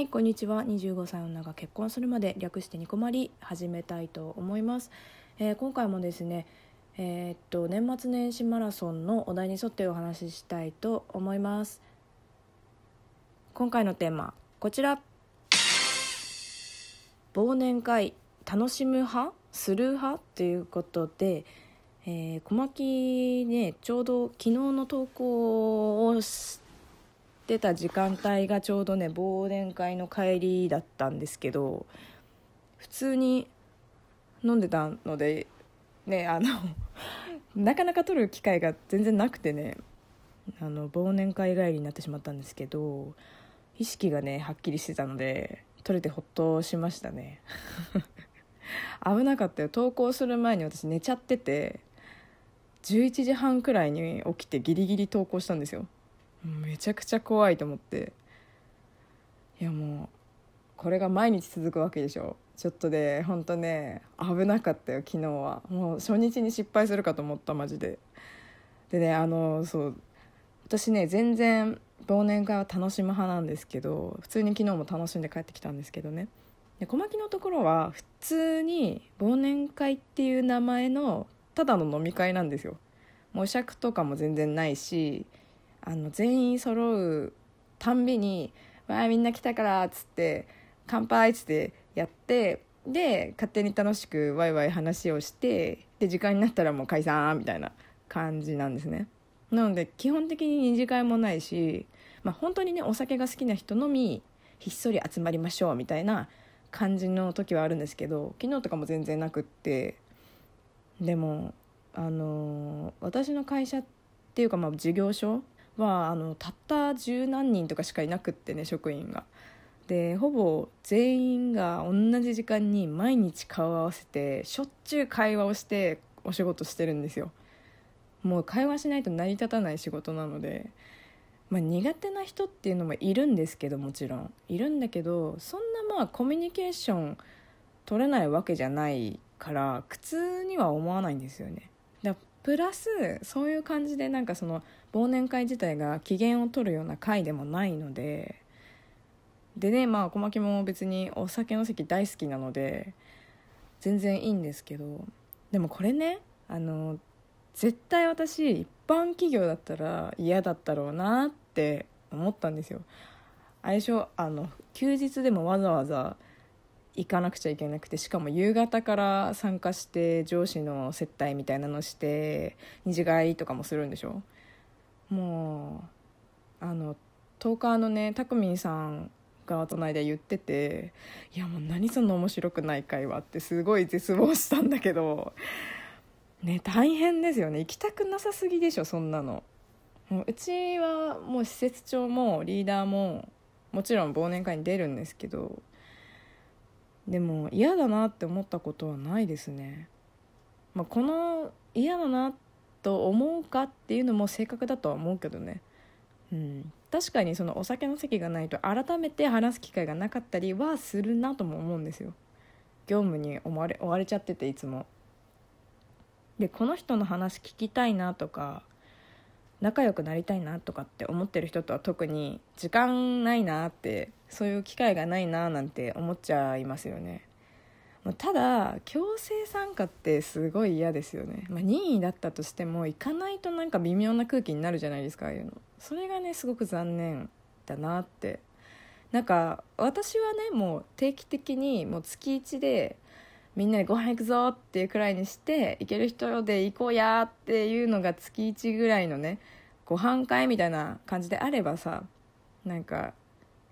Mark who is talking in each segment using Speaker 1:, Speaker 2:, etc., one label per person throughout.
Speaker 1: はいこんにちは。25歳女が結婚するまで略してニコマリ始めたいと思います、えー今回もですねえーっと年末年始マラソンのお題に沿ってお話ししたいと思います。今回のテーマこちら。忘年会楽しむ派？する派？ということで、えー小牧ねちょうど昨日の投稿をしてた時間帯がちょうどね忘年会の帰りだったんですけど普通に飲んでたのでねあの なかなか撮る機会が全然なくてねあの忘年会帰りになってしまったんですけど意識がねはっきりしてたので撮れてほっとしましたね。危なかったよ。投稿する前に私寝ちゃってて11時半くらいに起きてギリギリ投稿したんですよ。めちゃくちゃ怖いと思って。いやもうこれが毎日続くわけでしょ。ちょっとで本当ね危なかったよ昨日は。もう初日に失敗するかと思ったマジで。でねあのそう。私ね全然忘年会は楽しむ派なんですけど普通に昨日も楽しんで帰ってきたんですけどね。で小牧のところは普通に忘年会っていう名前のただの飲み会なんですよ。もう酌とかも全然ないしあの全員揃うたんびに「わあみんな来たから」っつって「乾杯」っつってやってで勝手に楽しくワイワイ話をしてで時間になったらもう解散みたいな感じなんですね。なので基本的に二次会もないし、まあ、本当にねお酒が好きな人のみひっそり集まりましょうみたいな感じの時はあるんですけど昨日とかも全然なくってでもあの私の会社っていうかまあ事業所はあのたった十何人とかしかいなくってね職員が。でほぼ全員が同じ時間に毎日顔を合わせてしょっちゅう会話をしてお仕事してるんですよ。もう会話しないと成り立たない仕事なので、まあ、苦手な人っていうのもいるんですけどもちろんいるんだけどそんなまあコミュニケーション取れないわけじゃないから苦痛には思わないんですよね。プラスそういう感じでなんかその忘年会自体が機嫌を取るような会でもないのででねまあ小牧も別にお酒の席大好きなので全然いいんですけどでもこれねあの絶対私一般企業だったら嫌だったろうなって思ったんですよ。相性あの休日でもわざわざ行かなくちゃいけなくてしかも夕方から参加して上司の接待みたいなのして二次会とかもするんでしょ？もうあのトーカーのねたくみんさんがこの間言ってていやもう何その面白くない会話ってすごい絶望したんだけどね大変ですよね。行きたくなさすぎでしょそんなの。もううちはもう施設長もリーダーももちろん忘年会に出るんですけどでも嫌だなって思ったことはないですね、まあ、この嫌だなと思うかっていうのも正確だとは思うけどね。うん。確かにそのお酒の席がないと改めて話す機会がなかったりはするなとも思うんですよ。業務に追われ追われちゃってていつも。でこの人の話聞きたいなとか仲良くなりたいなとかって思ってる人とは特に時間ないなってそういう機会がないななんて思っちゃいますよね。ただ強制参加ってすごい嫌ですよね、まあ、任意だったとしても行かないとなんか微妙な空気になるじゃないですかああいうの。それがねすごく残念だなって。なんか私はねもう定期的にもう月1でみんなでご飯行くぞっていうくらいにして行ける人で行こうやっていうのが月1ぐらいのねご飯会みたいな感じであればさなんか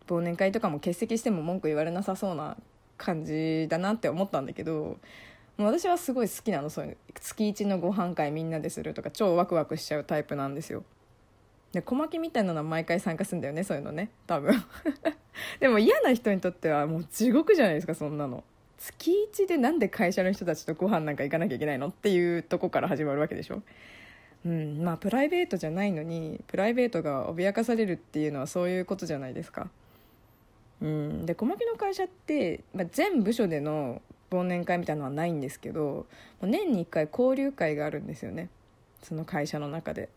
Speaker 1: 忘年会とかも欠席しても文句言われなさそうな感じだなって思ったんだけどもう私はすごい好きなのそういう月1のご飯会みんなでするとか超ワクワクしちゃうタイプなんですよ。で小牧みたいなのは毎回参加するんだよねそういうのね多分。でも嫌な人にとってはもう地獄じゃないですかそんなの。月1でなんで会社の人たちとご飯なんか行かなきゃいけないのっていうとこから始まるわけでしょ。うんまあプライベートじゃないのにプライベートが脅かされるっていうのはそういうことじゃないですか。うんで小牧の会社って、まあ、全部署での忘年会みたいなのはないんですけど年に1回交流会があるんですよね。その会社の中で。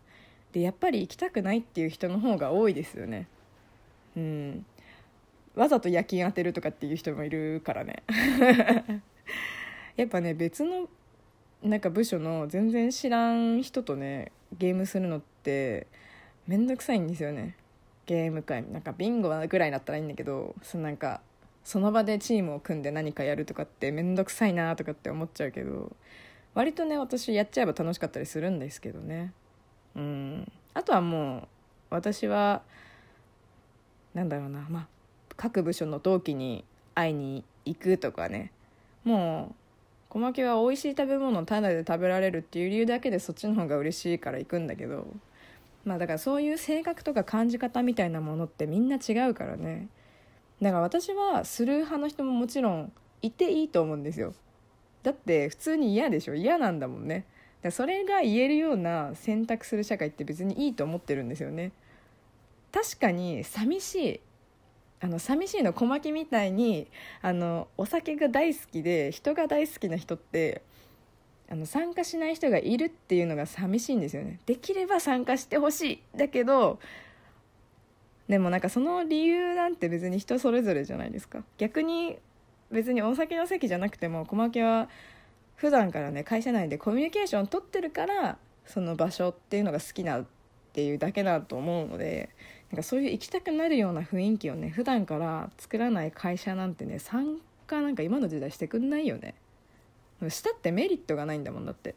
Speaker 1: でやっぱり行きたくないっていう人の方が多いですよね。うん。わざと夜勤当てるとかっていう人もいるからね。やっぱね別のなんか部署の全然知らん人とねゲームするのってめんどくさいんですよね。ゲーム会なんかビンゴぐらいだったらいいんだけどそのなんかその場でチームを組んで何かやるとかってめんどくさいなとかって思っちゃうけど割とね私やっちゃえば楽しかったりするんですけどね。うん。あとはもう私はなんだろうなまあ各部署の同期に会いに行くとかね。もう小牧は美味しい食べ物をタダで食べられるっていう理由だけでそっちの方が嬉しいから行くんだけど。まあだからそういう性格とか感じ方みたいなものってみんな違うからね。だから私はスルー派の人ももちろんいていいと思うんですよ。だって普通に嫌でしょ？嫌なんだもんね。だそれが言えるような選択する社会って別にいいと思ってるんですよね。確かに寂しい。あの寂しいの小牧みたいにあのお酒が大好きで人が大好きな人ってあの参加しない人がいるっていうのが寂しいんですよね。できれば参加してほしい。だけどでもなんかその理由なんて別に人それぞれじゃないですか。逆に別にお酒の席じゃなくても小牧は普段からね会社内でコミュニケーション取ってるからその場所っていうのが好きなっていうだけだと思うのでなんかそういう行きたくなるような雰囲気をね普段から作らない会社なんてね参加なんか今の時代してくんないよね。したってメリットがないんだもんだって。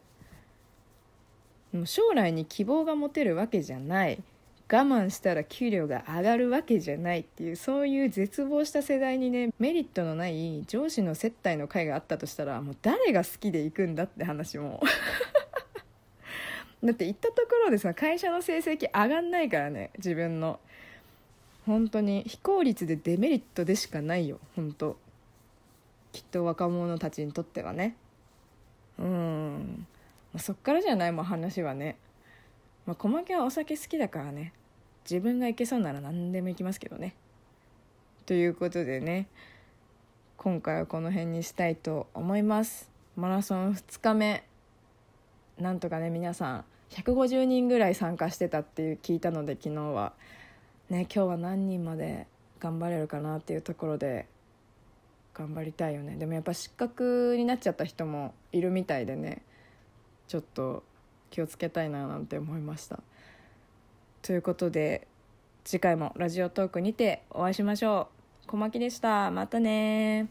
Speaker 1: 将来に希望が持てるわけじゃない。我慢したら給料が上がるわけじゃないっていうそういう絶望した世代にねメリットのない上司の接待の会があったとしたらもう誰が好きで行くんだって話も。だって行ったところでさ会社の成績上がんないからね自分の。本当に非効率でデメリットでしかないよ本当。きっと若者たちにとってはね。うん。そっからじゃないもん話はね。まあ、小牧はお酒好きだからね。自分が行けそうなら何でも行きますけどね。ということでね。今回はこの辺にしたいと思います。マラソン2日目。なんとかね皆さん150人ぐらい参加してたっていう聞いたので昨日は。ね今日は何人まで頑張れるかなっていうところで頑張りたいよね。でもやっぱ失格になっちゃった人もいるみたいでねちょっと気をつけたいななんて思いました。ということで次回もラジオトークにてお会いしましょう。小牧でした。またね